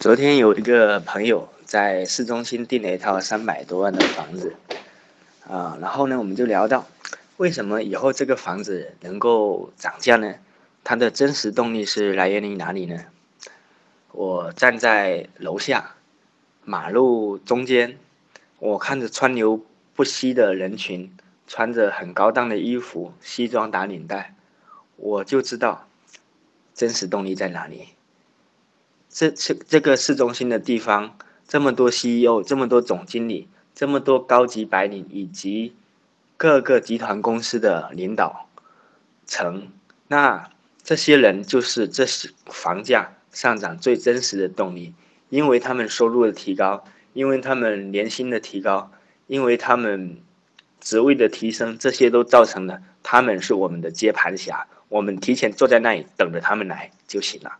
昨天有一个朋友在市中心订了一套三百多万的房子，啊，然后呢，我们就聊到为什么以后这个房子能够涨价呢？它的真实动力是来源于哪里呢？我站在楼下，马路中间，我看着川流不息的人群，穿着很高档的衣服，西装打领带，我就知道真实动力在哪里。这这这个市中心的地方，这么多 CEO，这么多总经理，这么多高级白领，以及各个集团公司的领导层，那这些人就是这是房价上涨最真实的动力，因为他们收入的提高，因为他们年薪的提高，因为他们职位的提升，这些都造成了他们是我们的接盘侠，我们提前坐在那里等着他们来就行了。